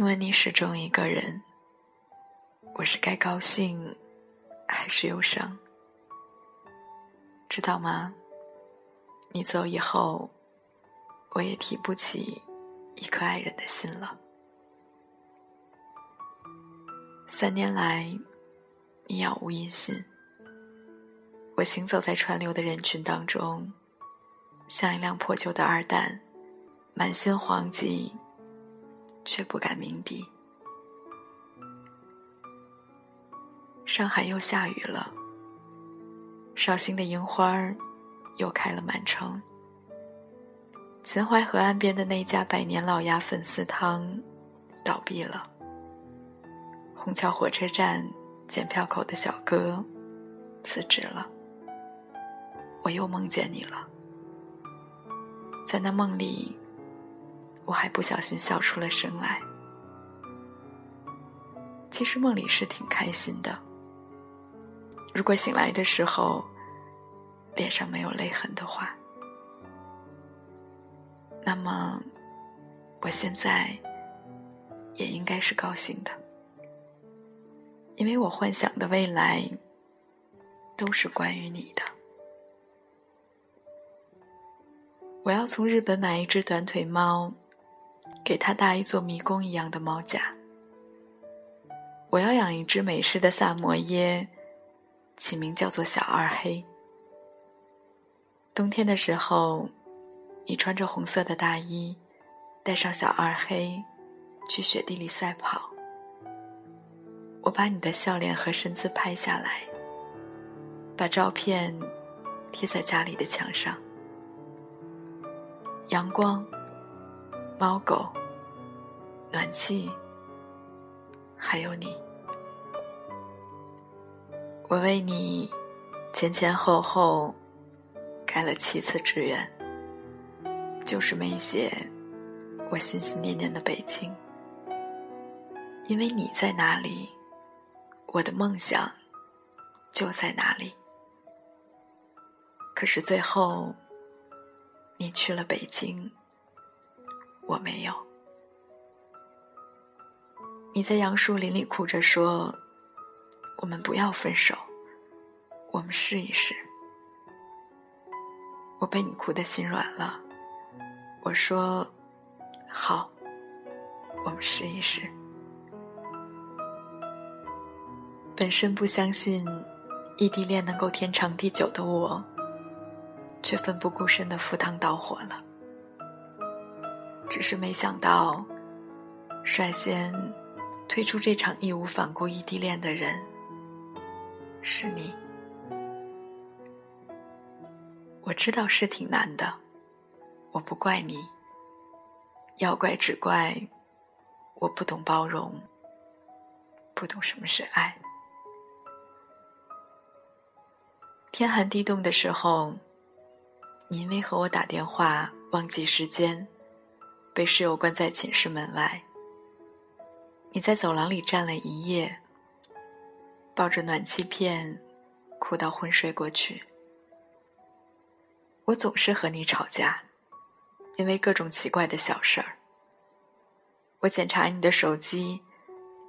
因为你始终一个人，我是该高兴还是忧伤？知道吗？你走以后，我也提不起一颗爱人的心了。三年来，你杳无音信。我行走在川流的人群当中，像一辆破旧的二蛋，满心惶悸，却不敢鸣笛。上海又下雨了，绍兴的樱花又开了满城。秦淮河岸边的那家百年老鸭粉丝汤倒闭了。虹桥火车站检票口的小哥辞职了。我又梦见你了，在那梦里，我还不小心笑出了声来。其实梦里是挺开心的。如果醒来的时候脸上没有泪痕的话，那么我现在也应该是高兴的。因为我幻想的未来都是关于你的。我要从日本买一只短腿猫，给他搭一座迷宫一样的猫架。我要养一只美式的萨摩耶，起名叫做小二黑。冬天的时候，你穿着红色的大衣，带上小二黑，去雪地里赛跑。我把你的笑脸和身姿拍下来，把照片贴在家里的墙上。阳光、猫狗、暖气，还有你，我为你前前后后改了七次志愿，就是没写我心心念念的北京，因为你在哪里。我的梦想就在哪里。可是最后，你去了北京，我没有。你在杨树林里哭着说：“我们不要分手，我们试一试。”我被你哭得心软了。我说：“好，我们试一试。”本身不相信异地恋能够天长地久的我，却奋不顾身的赴汤蹈火了。只是没想到，率先退出这场义无反顾异地恋的人是你。我知道是挺难的，我不怪你，要怪只怪我不懂包容，不懂什么是爱。天寒地冻的时候，你因为和我打电话忘记时间，被室友关在寝室门外。你在走廊里站了一夜，抱着暖气片，哭到昏睡过去。我总是和你吵架，因为各种奇怪的小事儿。我检查你的手机，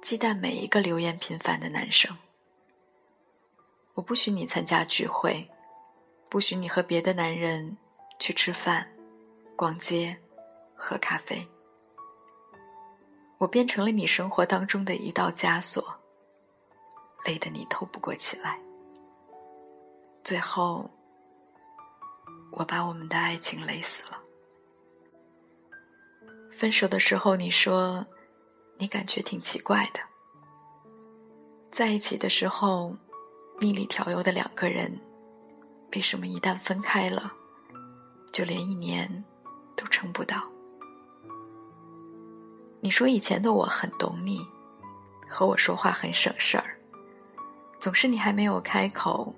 忌惮每一个留言频繁的男生。我不许你参加聚会，不许你和别的男人去吃饭、逛街、喝咖啡。我变成了你生活当中的一道枷锁，累得你透不过气来。最后，我把我们的爱情累死了。分手的时候，你说你感觉挺奇怪的；在一起的时候。蜜里调油的两个人，为什么一旦分开了，就连一年都撑不到？你说以前的我很懂你，和我说话很省事儿，总是你还没有开口，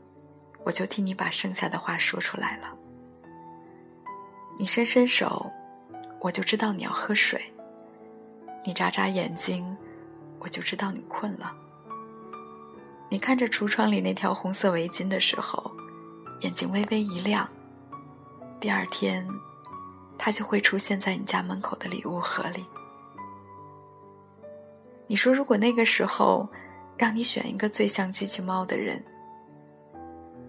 我就替你把剩下的话说出来了。你伸伸手，我就知道你要喝水；你眨眨眼睛，我就知道你困了。你看着橱窗里那条红色围巾的时候，眼睛微微一亮。第二天，它就会出现在你家门口的礼物盒里。你说，如果那个时候让你选一个最像机器猫的人，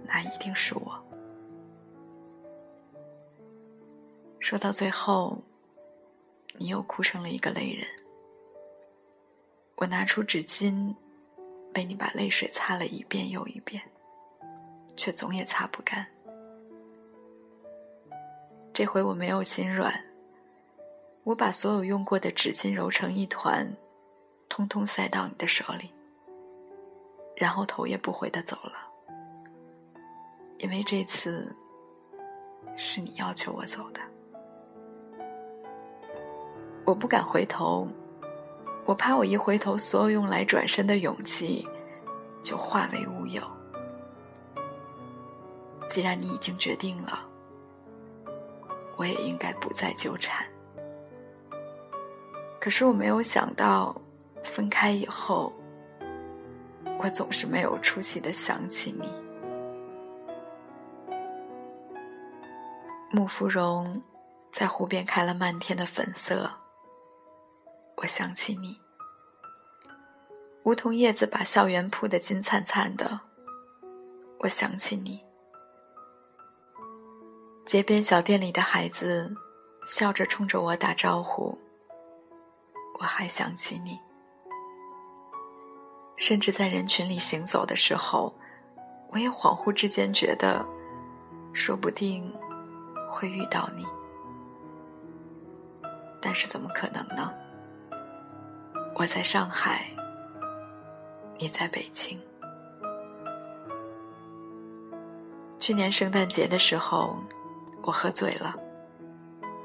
那一定是我。说到最后，你又哭成了一个泪人。我拿出纸巾，为你把泪水擦了一遍又一遍，却总也擦不干。这回我没有心软，我把所有用过的纸巾揉成一团，通通塞到你的手里，然后头也不回的走了。因为这次是你要求我走的，我不敢回头，我怕我一回头，所有用来转身的勇气就化为乌有。既然你已经决定了。我也应该不再纠缠。可是我没有想到，分开以后，我总是没有出息的想起你。木芙蓉在湖边开了漫天的粉色，我想起你。梧桐叶子把校园铺得金灿灿的，我想起你。街边小店里的孩子笑着冲着我打招呼，我还想起你。甚至在人群里行走的时候，我也恍惚之间觉得，说不定会遇到你。但是怎么可能呢？我在上海，你在北京。去年圣诞节的时候。我喝醉了，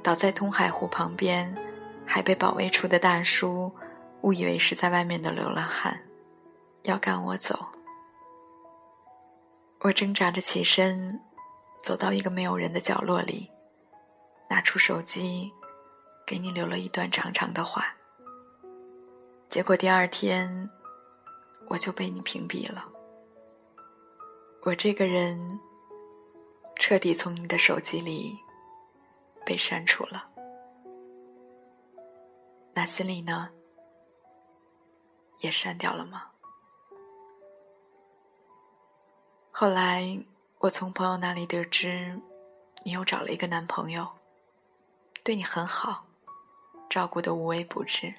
倒在通海湖旁边，还被保卫处的大叔误以为是在外面的流浪汉，要赶我走。我挣扎着起身，走到一个没有人的角落里，拿出手机，给你留了一段长长的话。结果第二天，我就被你屏蔽了。我这个人。彻底从你的手机里被删除了，那心里呢？也删掉了吗？后来我从朋友那里得知，你又找了一个男朋友，对你很好，照顾的无微不至，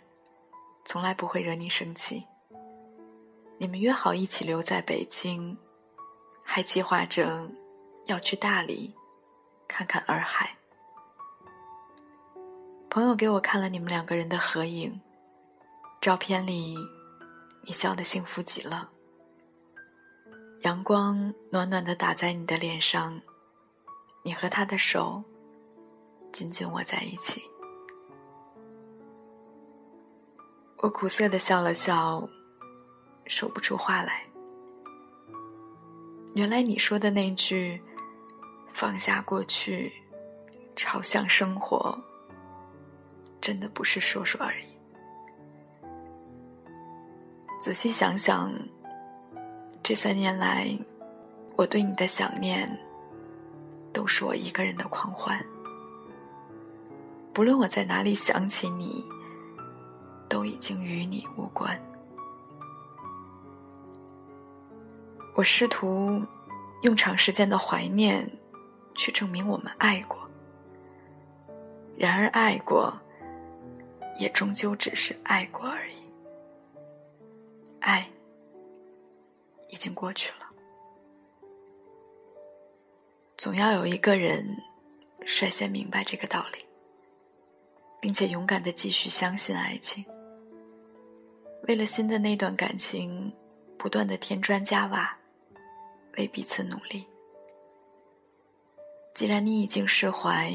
从来不会惹你生气。你们约好一起留在北京，还计划着。要去大理看看洱海。朋友给我看了你们两个人的合影，照片里你笑得幸福极了，阳光暖暖的打在你的脸上，你和他的手紧紧握在一起。我苦涩的笑了笑，说不出话来。原来你说的那句。放下过去，朝向生活，真的不是说说而已。仔细想想，这三年来，我对你的想念，都是我一个人的狂欢。不论我在哪里想起你，都已经与你无关。我试图用长时间的怀念。去证明我们爱过，然而爱过，也终究只是爱过而已。爱已经过去了，总要有一个人率先明白这个道理，并且勇敢的继续相信爱情，为了新的那段感情，不断的添砖加瓦，为彼此努力。既然你已经释怀，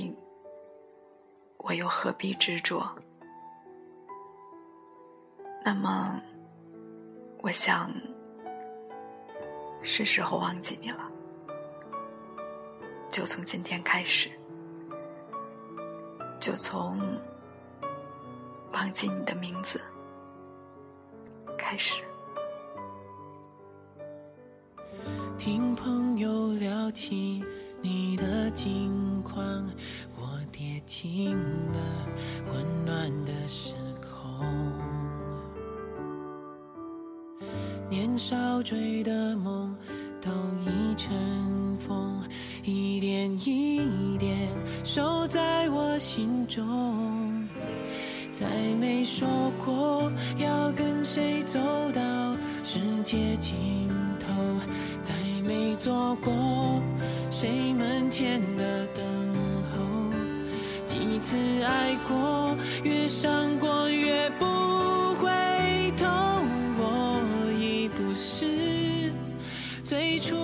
我又何必执着？那么，我想是时候忘记你了。就从今天开始，就从忘记你的名字开始。听朋友聊起。你的近况，我跌进了温暖的时空。年少追的梦尘封，一点一点守在我心中。再没说过要跟谁走到世界尽头，再没做过谁门前的等候。几次爱过，越伤过越不回头。我已不是最初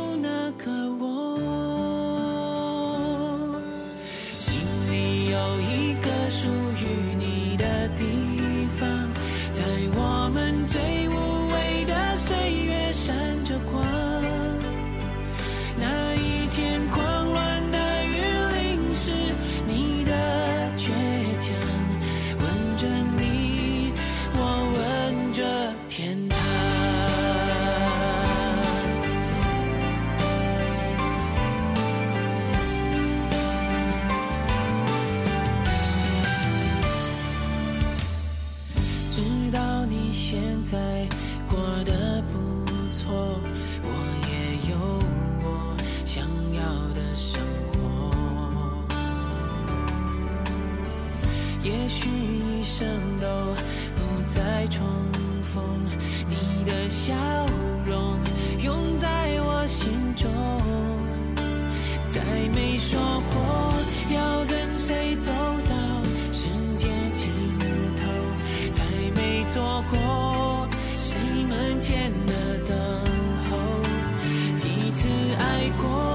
也许一生都不再重逢，你的笑容永在我心中。再没说过要跟谁走到世界尽头，再没做过谁门前的等候。几次爱过，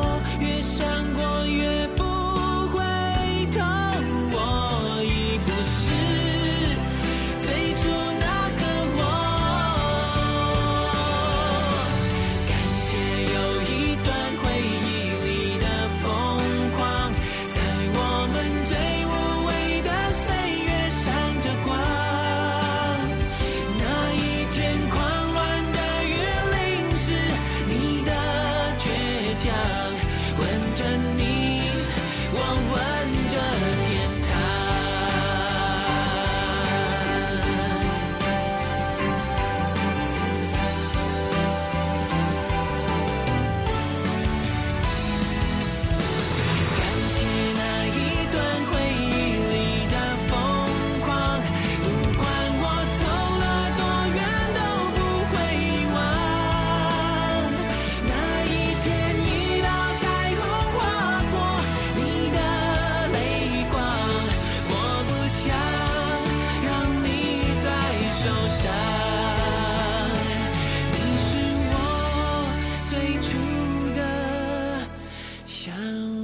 向